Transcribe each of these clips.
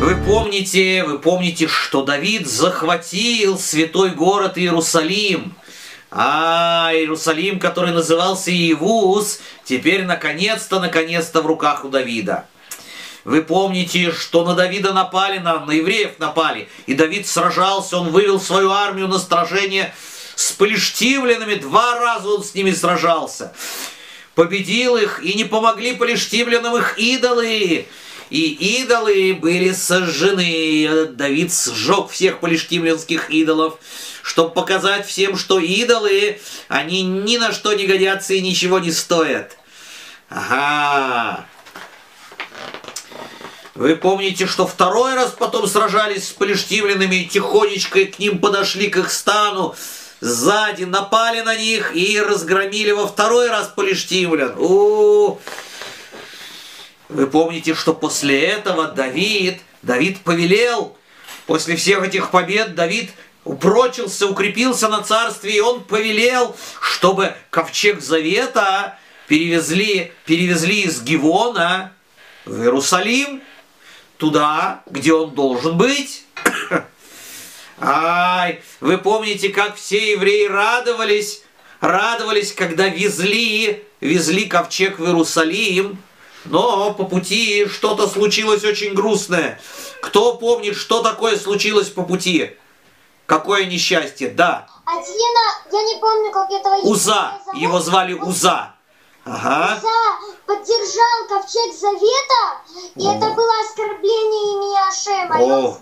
Вы помните, вы помните, что Давид захватил святой город Иерусалим. А Иерусалим, который назывался Иевус, теперь наконец-то, наконец-то в руках у Давида. Вы помните, что на Давида напали, на, на евреев напали, и Давид сражался, он вывел свою армию на сражение с полиштивлянами, два раза он с ними сражался. Победил их, и не помогли полиштивлянам их идолы. И идолы были сожжены. Давид сжег всех полиштимлянских идолов, чтобы показать всем, что идолы, они ни на что не годятся и ничего не стоят. Ага. Вы помните, что второй раз потом сражались с полиштимлянами, и тихонечко к ним подошли к их стану, сзади напали на них и разгромили во второй раз полиштимлян. У, -у, -у. Вы помните, что после этого Давид, Давид повелел, после всех этих побед Давид упрочился, укрепился на царстве, и он повелел, чтобы ковчег Завета перевезли, перевезли из Гивона в Иерусалим, туда, где он должен быть. Ай, вы помните, как все евреи радовались, радовались, когда везли, везли ковчег в Иерусалим, но по пути что-то случилось очень грустное. Кто помнит, что такое случилось по пути? Какое несчастье? Да. Один, я не помню, как этого Уза. Его звали Уза. Ага. Уза поддержал ковчег завета, и О. это было оскорбление Ашема, О.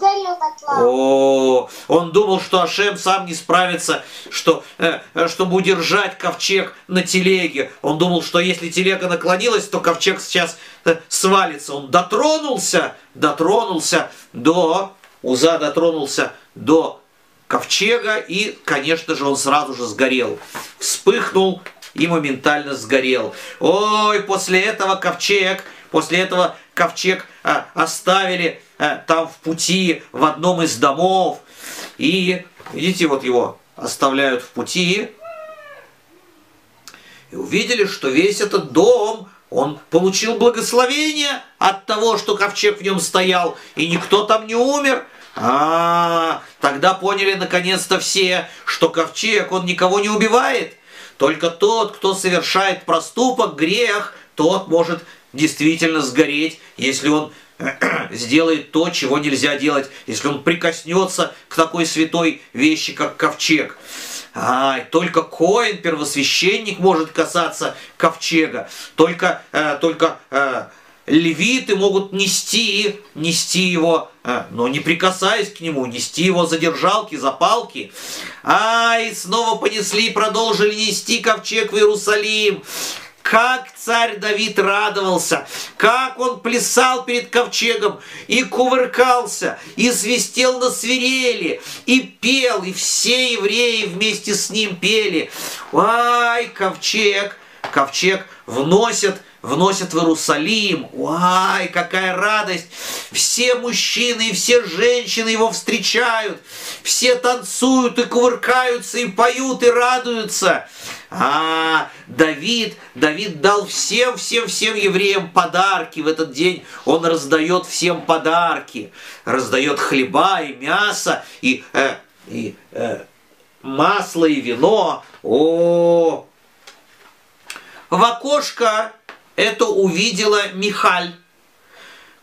О, он думал, что Ашем сам не справится, что, э, чтобы удержать ковчег на телеге. Он думал, что если телега наклонилась, то ковчег сейчас э, свалится. Он дотронулся, дотронулся до, Уза дотронулся до ковчега, и, конечно же, он сразу же сгорел. Вспыхнул и моментально сгорел. Ой, после этого ковчег, после этого ковчег а, оставили там в пути в одном из домов. И, видите, вот его оставляют в пути. И увидели, что весь этот дом, он получил благословение от того, что ковчег в нем стоял, и никто там не умер. А, тогда поняли наконец-то все, что ковчег, он никого не убивает. Только тот, кто совершает проступок, грех, тот может действительно сгореть, если он сделает то, чего нельзя делать, если он прикоснется к такой святой вещи, как ковчег. А, только коин, первосвященник, может касаться ковчега. Только, э, только э, левиты могут нести, нести его, э, но не прикасаясь к нему, нести его за держалки, за палки. Ай, снова понесли и продолжили нести ковчег в Иерусалим. Как царь Давид радовался, как он плясал перед ковчегом и кувыркался, и свистел на свирели, и пел, и все евреи вместе с ним пели. Ай, ковчег, ковчег вносят вносят в Иерусалим. Ой, какая радость! Все мужчины и все женщины его встречают. Все танцуют и кувыркаются, и поют, и радуются. А, Давид, Давид дал всем, всем, всем евреям подарки. В этот день он раздает всем подарки. Раздает хлеба и мясо, и, э, и э, масло, и вино. О, в окошко это увидела Михаль.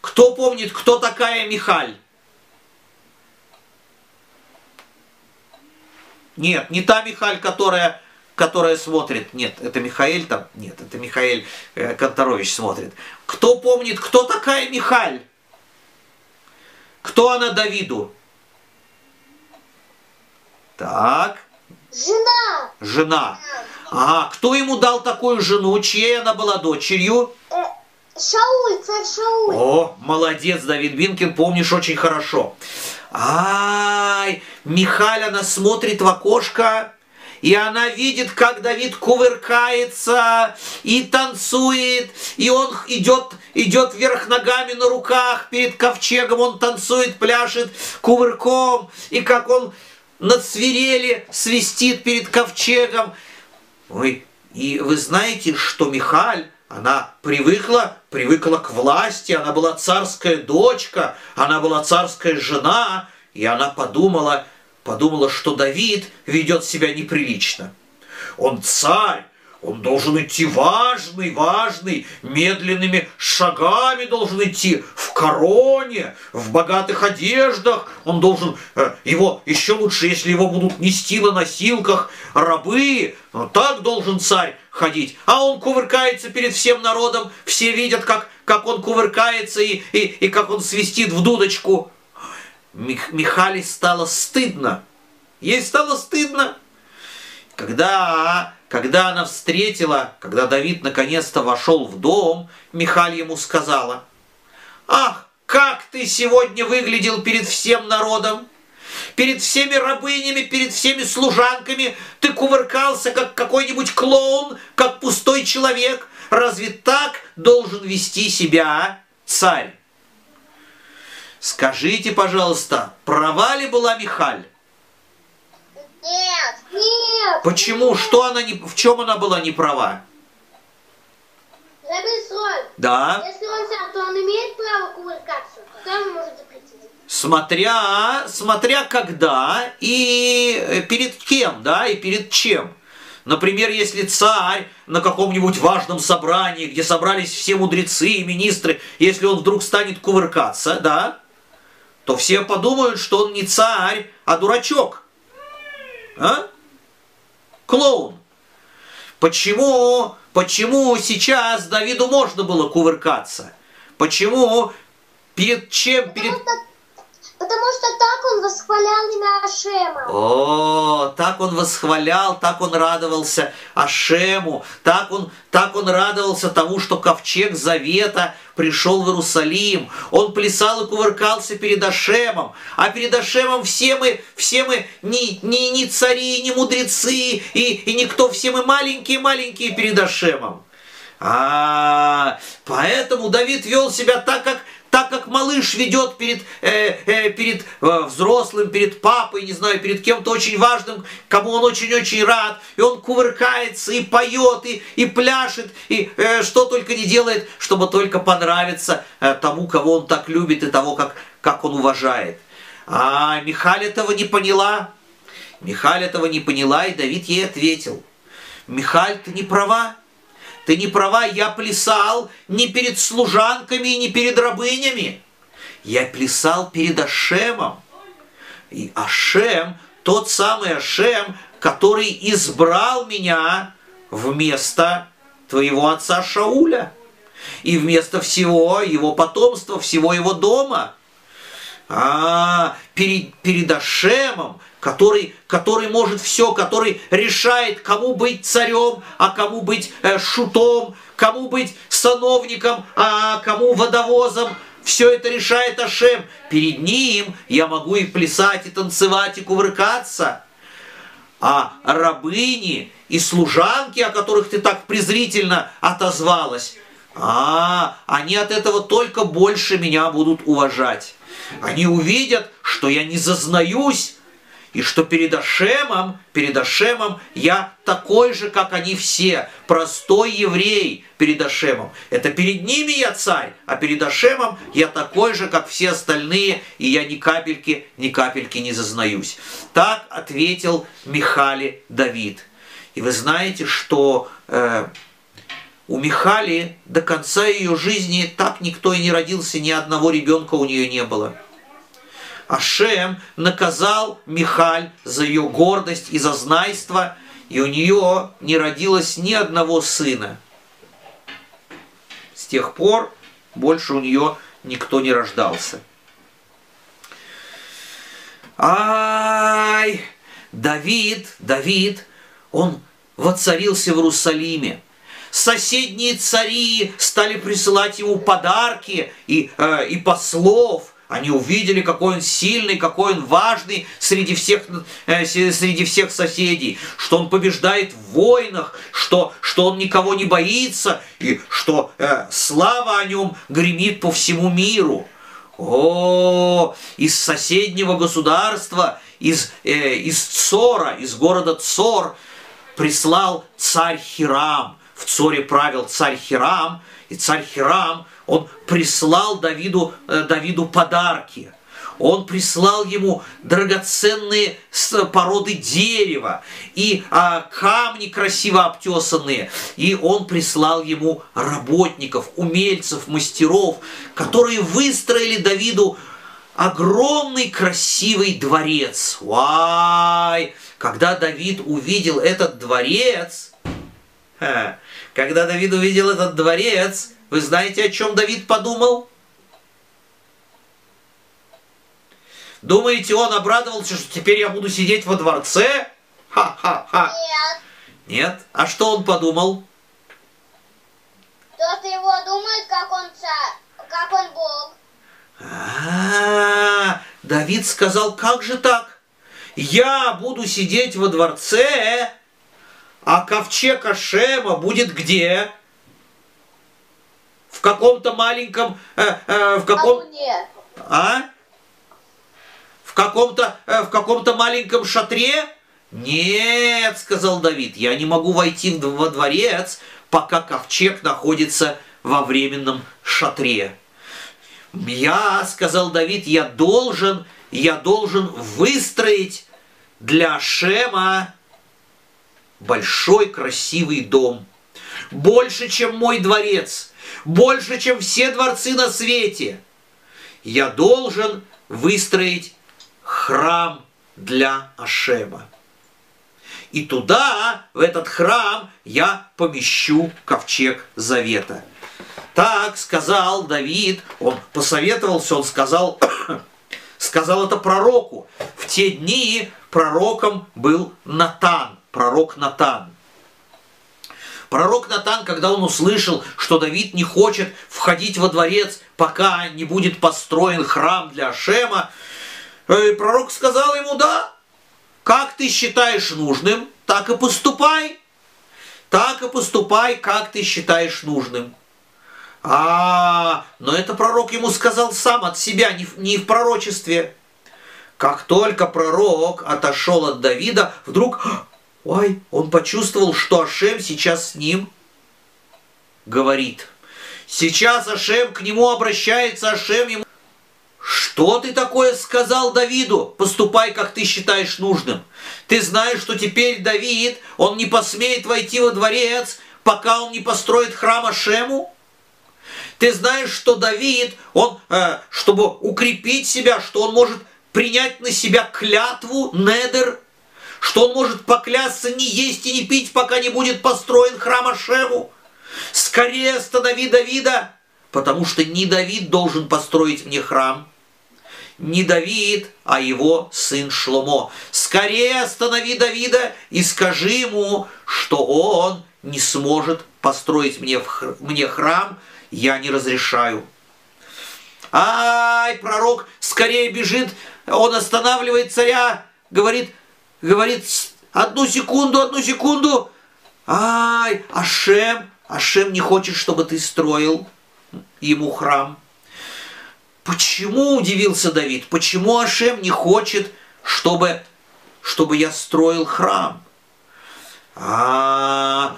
Кто помнит, кто такая Михаль? Нет, не та Михаль, которая, которая смотрит. Нет, это Михаэль там. Нет, это Михаэль э, Конторович смотрит. Кто помнит, кто такая Михаль? Кто она Давиду? Так. Жена. Жена. А кто ему дал такую жену? Чьей она была дочерью? Э, Шауль, царь Шауль. О, молодец, Давид Бинкин, помнишь очень хорошо. Ай, Михаль, она смотрит в окошко, и она видит, как Давид кувыркается и танцует, и он идет, идет вверх ногами на руках перед ковчегом, он танцует, пляшет кувырком, и как он над свирели свистит перед ковчегом. Ой, и вы знаете, что Михаль, она привыкла, привыкла к власти, она была царская дочка, она была царская жена, и она подумала, подумала, что Давид ведет себя неприлично. Он царь, он должен идти важный, важный, медленными шагами должен идти, в короне, в богатых одеждах. Он должен, э, его еще лучше, если его будут нести на носилках рабы. Но так должен царь ходить. А он кувыркается перед всем народом, все видят, как, как он кувыркается и, и, и как он свистит в дудочку. Мих, Михали стало стыдно. Ей стало стыдно. Когда когда она встретила, когда Давид наконец-то вошел в дом, Михаль ему сказала, «Ах, как ты сегодня выглядел перед всем народом! Перед всеми рабынями, перед всеми служанками ты кувыркался, как какой-нибудь клоун, как пустой человек. Разве так должен вести себя царь?» Скажите, пожалуйста, права ли была Михаль? Нет. Нет. Почему? Что она не, в чем она была не права? Да. Если он сам, то он имеет право кувыркаться. Кто ему может запретить? Смотря, смотря когда и э, перед кем, да, и перед чем. Например, если царь на каком-нибудь важном собрании, где собрались все мудрецы и министры, если он вдруг станет кувыркаться, да, то все подумают, что он не царь, а дурачок. А? Клоун. Почему, почему сейчас Давиду можно было кувыркаться? Почему? Перед чем? Перед... Потому что Потому что так он восхвалял имя Ашема. О, так он восхвалял, так он радовался Ашему, так он, так он радовался тому, что ковчег Завета пришел в Иерусалим. Он плясал и кувыркался перед Ашемом. А перед Ашемом все мы, все мы не, не, не цари, не мудрецы, и, и никто, все мы маленькие-маленькие перед Ашемом. А, поэтому Давид вел себя так, как так как малыш ведет перед, э, э, перед э, взрослым, перед папой, не знаю, перед кем-то очень важным, кому он очень-очень рад, и он кувыркается, и поет, и, и пляшет, и э, что только не делает, чтобы только понравиться э, тому, кого он так любит, и того, как, как он уважает. А Михаль этого не поняла. Михаль этого не поняла, и Давид ей ответил. Михаль, ты не права. Ты не права, я плясал не перед служанками и не перед рабынями. Я плясал перед Ашемом. И Ашем, тот самый Ашем, который избрал меня вместо твоего отца Шауля и вместо всего его потомства, всего его дома. А, перед, перед Ашемом, который, который может все, который решает, кому быть царем, а кому быть э, шутом, кому быть сановником, а кому водовозом. Все это решает Ашем. Перед ним я могу и плясать, и танцевать, и кувыркаться. А рабыни и служанки, о которых ты так презрительно отозвалась, а, они от этого только больше меня будут уважать. Они увидят, что я не зазнаюсь и что перед Ашемом, перед Ашемом я такой же, как они все, простой еврей перед Ашемом. Это перед ними я царь, а перед Ашемом я такой же, как все остальные, и я ни капельки, ни капельки не зазнаюсь. Так ответил Михали Давид. И вы знаете, что э, у Михали до конца ее жизни так никто и не родился, ни одного ребенка у нее не было. Ашем наказал Михаль за ее гордость и за знайство, и у нее не родилось ни одного сына. С тех пор больше у нее никто не рождался. Ай, Давид, Давид, он воцарился в Иерусалиме. Соседние цари стали присылать ему подарки и, э, и послов – они увидели, какой он сильный, какой он важный среди всех, э, среди всех соседей, что он побеждает в войнах, что, что он никого не боится, и что э, слава о нем гремит по всему миру. О, из соседнего государства, из, э, из Цора, из города Цор, прислал царь Хирам в Цоре правил царь Хирам, и царь Хирам, он прислал Давиду, э, Давиду подарки. Он прислал ему драгоценные породы дерева и а, камни красиво обтесанные. И он прислал ему работников, умельцев, мастеров, которые выстроили Давиду огромный красивый дворец. Вай! Когда Давид увидел этот дворец, когда Давид увидел этот дворец, вы знаете, о чем Давид подумал? Думаете, он обрадовался, что теперь я буду сидеть во дворце? Ха-ха-ха. Нет. Нет? А что он подумал? Кто-то его думает, как он царь, как он бог. А, Давид сказал, как же так? Я буду сидеть во дворце, а ковчег Ашема будет где? В каком-то маленьком, э, э, в каком, а? В каком-то, э, в каком-то маленьком шатре? Нет, сказал Давид, я не могу войти во дворец, пока ковчег находится во временном шатре. Я, сказал Давид, я должен, я должен выстроить для Шема большой красивый дом. Больше, чем мой дворец, больше, чем все дворцы на свете. Я должен выстроить храм для Ашема. И туда, в этот храм, я помещу ковчег завета. Так сказал Давид, он посоветовался, он сказал, сказал это пророку. В те дни пророком был Натан, пророк Натан. Пророк Натан, когда он услышал, что Давид не хочет входить во дворец, пока не будет построен храм для Ашема, э, пророк сказал ему, да, как ты считаешь нужным, так и поступай. Так и поступай, как ты считаешь нужным. А, но это пророк ему сказал сам от себя, не в, не в пророчестве. Как только пророк отошел от Давида, вдруг, ой, он почувствовал, что Ашем сейчас с ним говорит. Сейчас Ашем к нему обращается, Ашем ему... Что ты такое сказал Давиду? Поступай, как ты считаешь нужным. Ты знаешь, что теперь Давид, он не посмеет войти во дворец, пока он не построит храм Ашему? Ты знаешь, что Давид, он, э, чтобы укрепить себя, что он может принять на себя клятву, недер, что он может поклясться не есть и не пить, пока не будет построен храм Ашему. Скорее останови Давида, потому что не Давид должен построить мне храм, не Давид, а его сын Шломо. Скорее останови Давида и скажи ему, что он не сможет построить мне, мне храм, я не разрешаю. Ай, пророк скорее бежит, он останавливает царя, говорит, говорит, «С- одну секунду, одну секунду. Ай, Ашем, Ашем не хочет, чтобы ты строил ему храм. Почему, удивился Давид, почему Ашем не хочет, чтобы, чтобы я строил храм? А,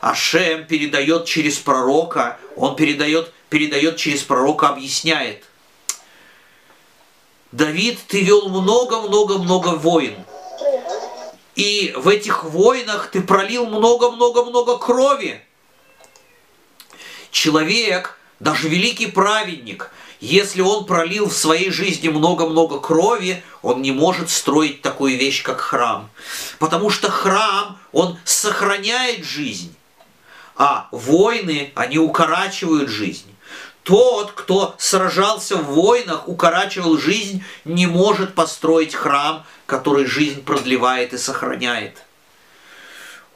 Ашем передает через пророка, он передает, передает через пророка, объясняет. Давид, ты вел много-много-много войн. И в этих войнах ты пролил много-много-много крови. Человек, даже великий праведник, если он пролил в своей жизни много-много крови, он не может строить такую вещь, как храм. Потому что храм, он сохраняет жизнь, а войны, они укорачивают жизнь. Тот, кто сражался в войнах, укорачивал жизнь, не может построить храм, который жизнь продлевает и сохраняет.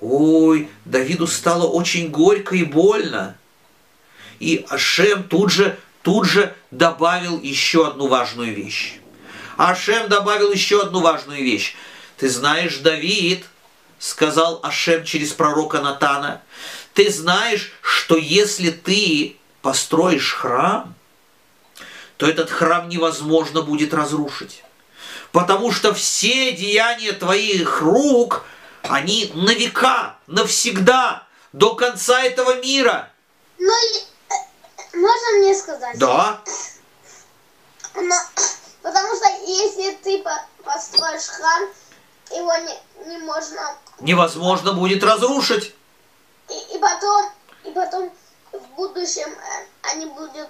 Ой, Давиду стало очень горько и больно. И Ашем тут же, тут же добавил еще одну важную вещь. Ашем добавил еще одну важную вещь. Ты знаешь, Давид, сказал Ашем через пророка Натана, ты знаешь, что если ты построишь храм, то этот храм невозможно будет разрушить. Потому что все деяния твоих рук, они на века, навсегда до конца этого мира. Но э, можно мне сказать? Да. Но, потому что если ты построишь храм, его не, не можно... Невозможно будет разрушить. И, и потом, и потом в будущем э, они будут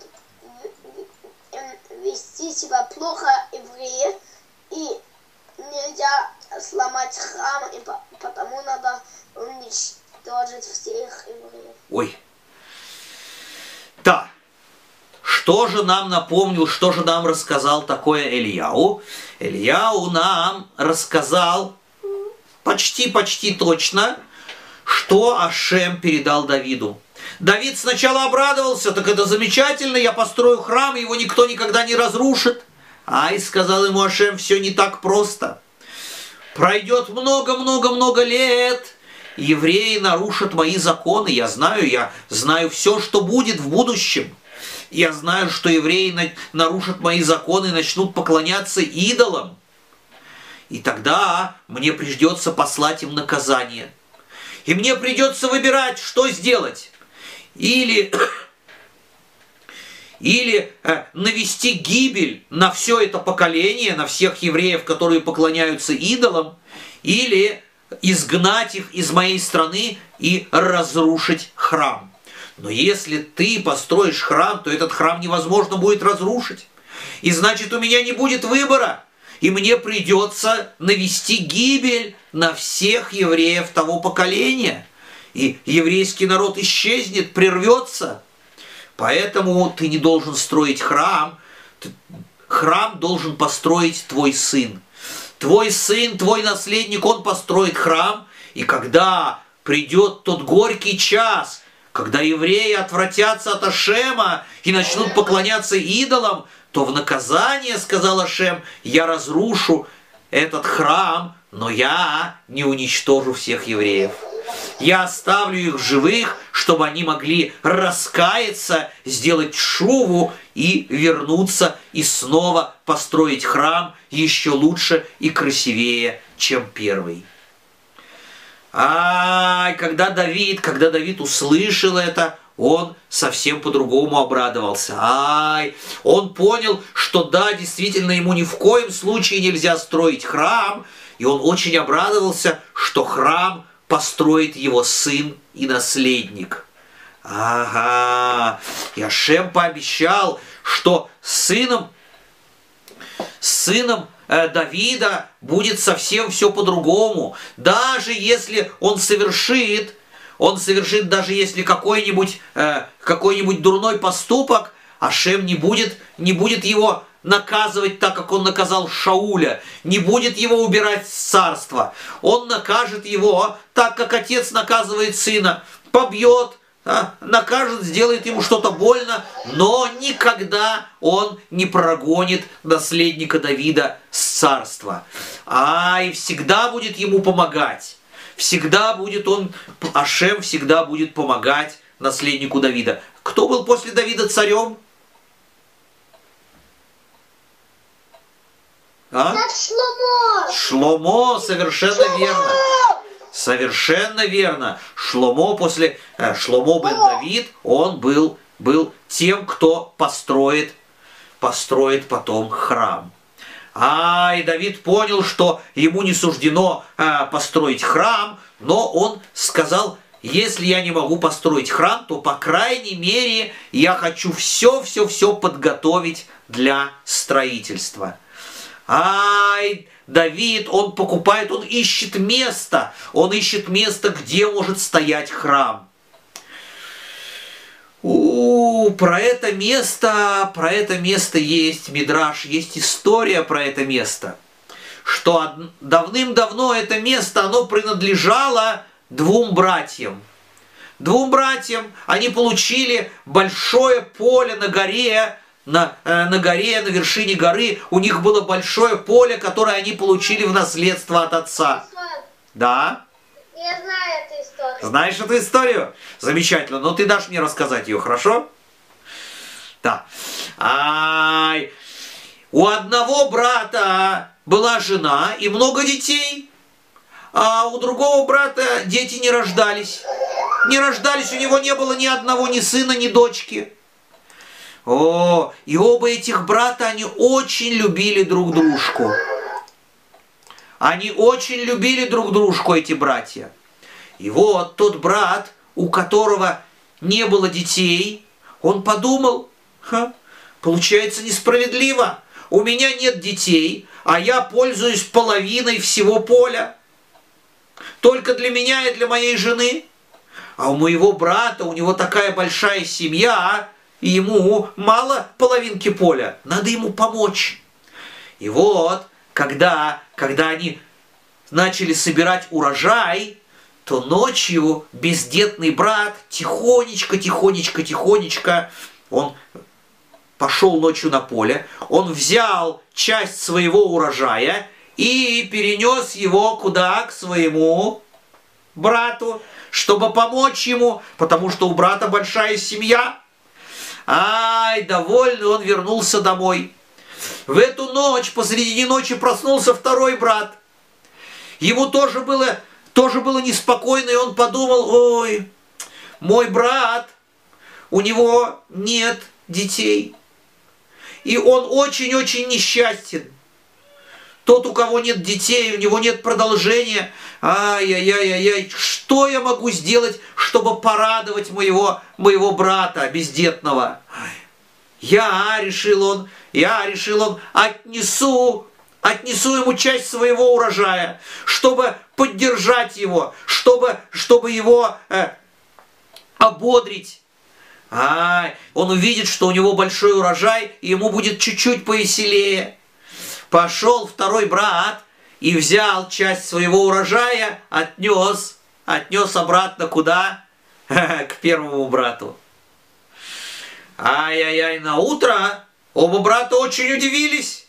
вести себя плохо евреи, и нельзя сломать храм, и потому надо уничтожить всех евреев. Ой. Да. Что же нам напомнил, что же нам рассказал такое Ильяу? Ильяу нам рассказал почти-почти точно, что Ашем передал Давиду. Давид сначала обрадовался, так это замечательно, я построю храм, его никто никогда не разрушит. Ай, сказал ему Ашем, все не так просто. Пройдет много-много-много лет, евреи нарушат мои законы. Я знаю, я знаю все, что будет в будущем. Я знаю, что евреи нарушат мои законы и начнут поклоняться идолам. И тогда мне придется послать им наказание. И мне придется выбирать, что сделать. Или, или э, навести гибель на все это поколение, на всех евреев, которые поклоняются идолам, или изгнать их из моей страны и разрушить храм. Но если ты построишь храм, то этот храм невозможно будет разрушить. И значит, у меня не будет выбора, и мне придется навести гибель на всех евреев того поколения. И еврейский народ исчезнет, прервется. Поэтому ты не должен строить храм. Храм должен построить твой сын. Твой сын, твой наследник, он построит храм. И когда придет тот горький час, когда евреи отвратятся от Ашема и начнут поклоняться идолам, то в наказание, сказал Ашем, я разрушу этот храм, но я не уничтожу всех евреев. Я оставлю их живых, чтобы они могли раскаяться, сделать шуву и вернуться и снова построить храм еще лучше и красивее, чем первый. Ай, когда Давид, когда Давид услышал это, он совсем по-другому обрадовался. Ай, он понял, что да, действительно, ему ни в коем случае нельзя строить храм, и он очень обрадовался, что храм построит его сын и наследник. Ага, и Ашем пообещал, что сыном, сыном Э, Давида будет совсем все по-другому. Даже если он совершит, он совершит даже если какой-нибудь э, какой-нибудь дурной поступок, Ашем не будет, не будет его наказывать так, как он наказал Шауля, не будет его убирать с царства. Он накажет его так, как отец наказывает сына, побьет, а, накажет, сделает ему что-то больно, но никогда он не прогонит наследника Давида с царства. А и всегда будет ему помогать. Всегда будет он, Ашем всегда будет помогать наследнику Давида. Кто был после Давида царем? А? Шломо. Шломо, совершенно Шломо! верно. Совершенно верно. Шломо после э, Шломо бен Давид, он был, был тем, кто построит, построит потом храм. А, и Давид понял, что ему не суждено э, построить храм, но он сказал, если я не могу построить храм, то, по крайней мере, я хочу все-все-все подготовить для строительства. Ай, Давид, он покупает, он ищет место, он ищет место, где может стоять храм. У, про это место, про это место есть мидраж, есть история про это место, что давным-давно это место, оно принадлежало двум братьям. Двум братьям они получили большое поле на горе, на, э, на горе, на вершине горы, у них было большое поле, которое они получили в наследство от отца. Да? Я знаю эту историю. Знаешь эту историю? Замечательно. Но ты дашь мне рассказать ее, хорошо? Да. Ай, у одного брата была жена и много детей, а у другого брата дети не рождались. не рождались, у него не было ни одного, ни сына, ни дочки. О, и оба этих брата, они очень любили друг дружку. Они очень любили друг дружку, эти братья. И вот тот брат, у которого не было детей, он подумал, Ха, получается несправедливо. У меня нет детей, а я пользуюсь половиной всего поля. Только для меня и для моей жены. А у моего брата, у него такая большая семья, ему мало половинки поля. Надо ему помочь. И вот, когда, когда они начали собирать урожай, то ночью бездетный брат тихонечко, тихонечко, тихонечко, он пошел ночью на поле, он взял часть своего урожая и перенес его куда? К своему брату, чтобы помочь ему, потому что у брата большая семья. Ай, довольный он вернулся домой. В эту ночь, посреди ночи проснулся второй брат. Ему тоже было, тоже было неспокойно, и он подумал, ой, мой брат, у него нет детей. И он очень-очень несчастен. Тот, у кого нет детей, у него нет продолжения. Ай-яй-яй-яй, что я могу сделать, чтобы порадовать моего, моего брата бездетного? Я, решил он, я, решил он, отнесу, отнесу ему часть своего урожая, чтобы поддержать его, чтобы, чтобы его э, ободрить. А, он увидит, что у него большой урожай, и ему будет чуть-чуть повеселее. Пошел второй брат и взял часть своего урожая, отнес, отнес обратно куда? К первому брату. Ай-яй-яй, на утро оба брата очень удивились.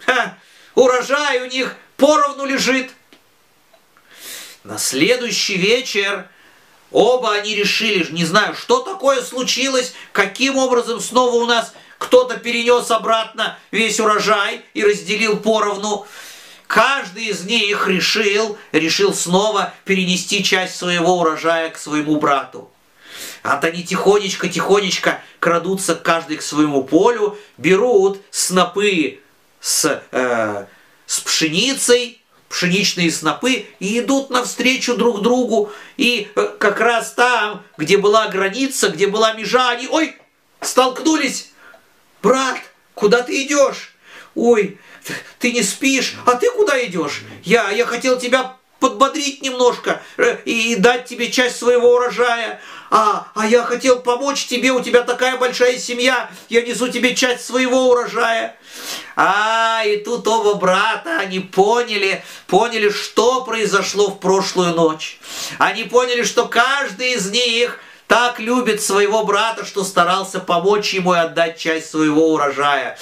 Ха, урожай у них поровну лежит. На следующий вечер Оба они решили, не знаю, что такое случилось, каким образом снова у нас кто-то перенес обратно весь урожай и разделил поровну. Каждый из них решил, решил снова перенести часть своего урожая к своему брату. А они тихонечко-тихонечко крадутся каждый к своему полю, берут снопы с, э, с пшеницей, пшеничные снопы и идут навстречу друг другу. И э, как раз там, где была граница, где была межа, они, ой, столкнулись. Брат, куда ты идешь? Ой, ты не спишь, а ты куда идешь? Я, я хотел тебя подбодрить немножко э, и дать тебе часть своего урожая. А, а я хотел помочь тебе, у тебя такая большая семья, я несу тебе часть своего урожая. А, и тут оба брата, они поняли, поняли, что произошло в прошлую ночь. Они поняли, что каждый из них так любит своего брата, что старался помочь ему и отдать часть своего урожая.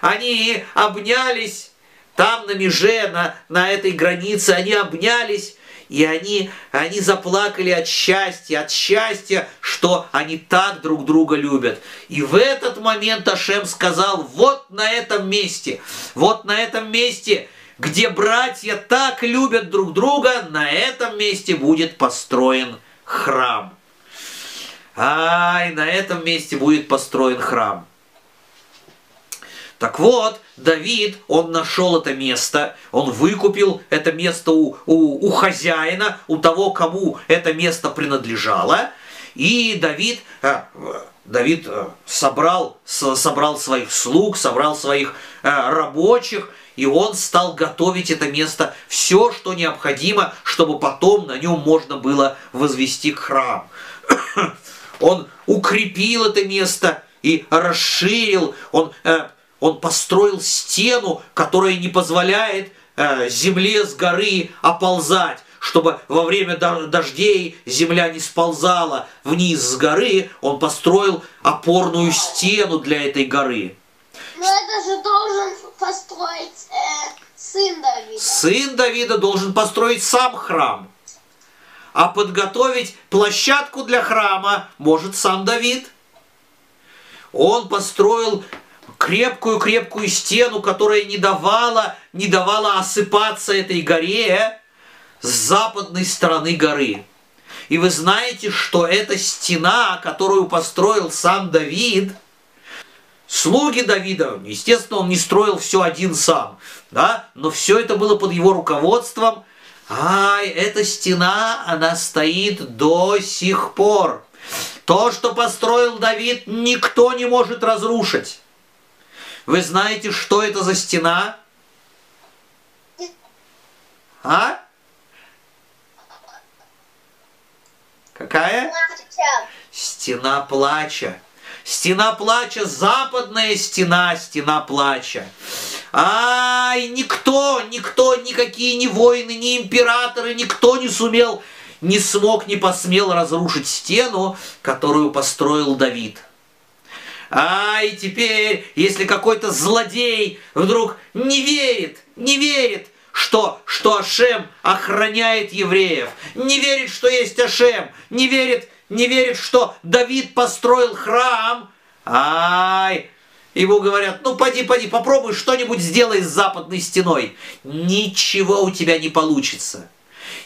Они обнялись там на меже, на, на этой границе, они обнялись, и они, они заплакали от счастья, от счастья, что они так друг друга любят. И в этот момент Ашем сказал, вот на этом месте, вот на этом месте, где братья так любят друг друга, на этом месте будет построен храм. Ай, на этом месте будет построен храм. Так вот, Давид, он нашел это место, он выкупил это место у, у, у хозяина, у того, кому это место принадлежало. И Давид, э, Давид э, собрал, собрал своих слуг, собрал своих э, рабочих, и он стал готовить это место, все, что необходимо, чтобы потом на нем можно было возвести храм. Он укрепил это место и расширил, он он построил стену, которая не позволяет э, земле с горы оползать, чтобы во время дождей земля не сползала вниз с горы. Он построил опорную стену для этой горы. Но это же должен построить э, сын Давида. Сын Давида должен построить сам храм. А подготовить площадку для храма может сам Давид. Он построил крепкую-крепкую стену, которая не давала, не давала осыпаться этой горе с западной стороны горы. И вы знаете, что эта стена, которую построил сам Давид, слуги Давида, естественно, он не строил все один сам, да, но все это было под его руководством. Ай, эта стена, она стоит до сих пор. То, что построил Давид, никто не может разрушить. Вы знаете, что это за стена? А? Какая? Стена плача. Стена плача, западная стена, стена плача. Ай, никто, никто, никакие ни воины, ни императоры, никто не сумел, не смог, не посмел разрушить стену, которую построил Давид. А и теперь, если какой-то злодей вдруг не верит, не верит, что, что Ашем охраняет евреев, не верит, что есть Ашем, не верит, не верит, что Давид построил храм, ай, ему говорят, ну поди, поди, попробуй что-нибудь сделай с западной стеной. Ничего у тебя не получится.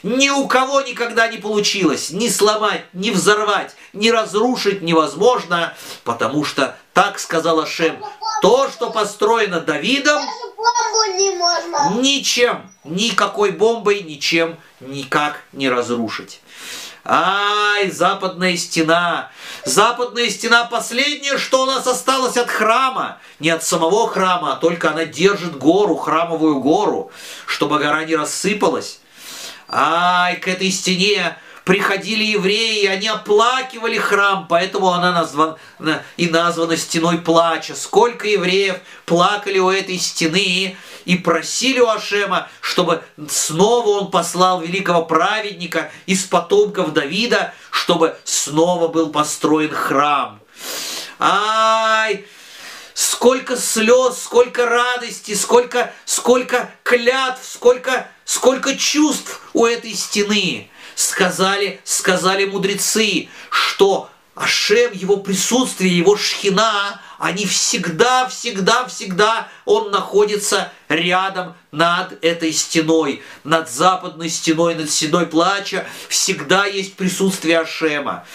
Ни у кого никогда не получилось ни сломать, ни взорвать, ни разрушить невозможно, потому что так сказал Ашем. То, что построено Давидом, ничем, никакой бомбой, ничем никак не разрушить. Ай, западная стена. Западная стена последнее, что у нас осталось от храма. Не от самого храма, а только она держит гору, храмовую гору, чтобы гора не рассыпалась. Ай, к этой стене приходили евреи, и они оплакивали храм, поэтому она названа, и названа стеной плача. Сколько евреев плакали у этой стены и просили у Ашема, чтобы снова он послал великого праведника из потомков Давида, чтобы снова был построен храм. Ай, сколько слез, сколько радости, сколько, сколько клятв, сколько, сколько чувств у этой стены. Сказали, сказали мудрецы, что Ашем, его присутствие, его шхина, они всегда, всегда, всегда, он находится рядом над этой стеной, над западной стеной, над стеной плача, всегда есть присутствие Ашема.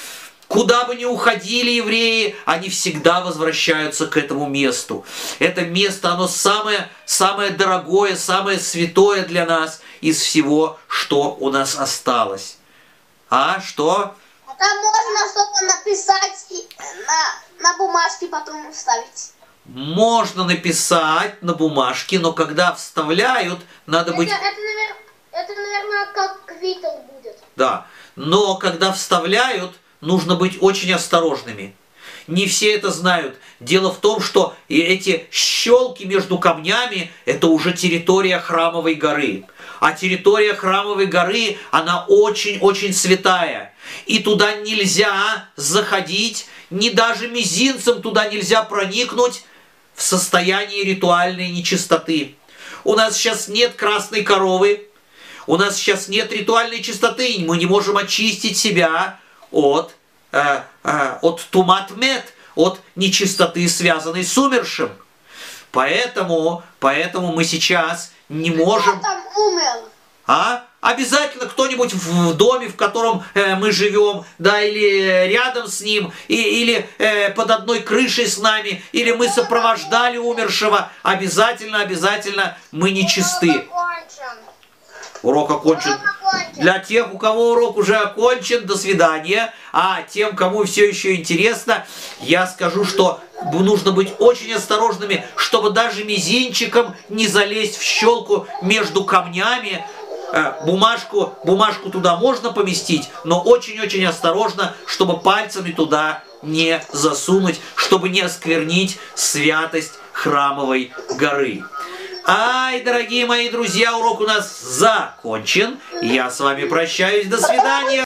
Куда бы ни уходили евреи, они всегда возвращаются к этому месту. Это место, оно самое, самое дорогое, самое святое для нас из всего, что у нас осталось. А, что? Там можно что-то написать на, на бумажке, потом вставить. Можно написать на бумажке, но когда вставляют, надо это, быть... Это, наверное, это, наверное, как квиток будет. Да, но когда вставляют, нужно быть очень осторожными. Не все это знают. Дело в том, что и эти щелки между камнями – это уже территория храмовой горы. А территория храмовой горы, она очень-очень святая. И туда нельзя заходить, ни даже мизинцем туда нельзя проникнуть в состоянии ритуальной нечистоты. У нас сейчас нет красной коровы, у нас сейчас нет ритуальной чистоты, мы не можем очистить себя от, э, э, от туматмет, от нечистоты, связанной с умершим. Поэтому, поэтому мы сейчас не можем... Кто там умер? А? Обязательно кто-нибудь в доме, в котором э, мы живем, да, или рядом с ним, и, или э, под одной крышей с нами, или мы сопровождали умершего, обязательно, обязательно мы нечисты. Окончен. Урок окончен. Урок окончен. Для тех, у кого урок уже окончен, до свидания. А тем, кому все еще интересно, я скажу, что нужно быть очень осторожными, чтобы даже мизинчиком не залезть в щелку между камнями. Э, Бумажку, бумажку туда можно поместить, но очень-очень осторожно, чтобы пальцами туда не засунуть, чтобы не осквернить святость храмовой горы. Ай, дорогие мои друзья, урок у нас закончен. Я с вами прощаюсь. До свидания.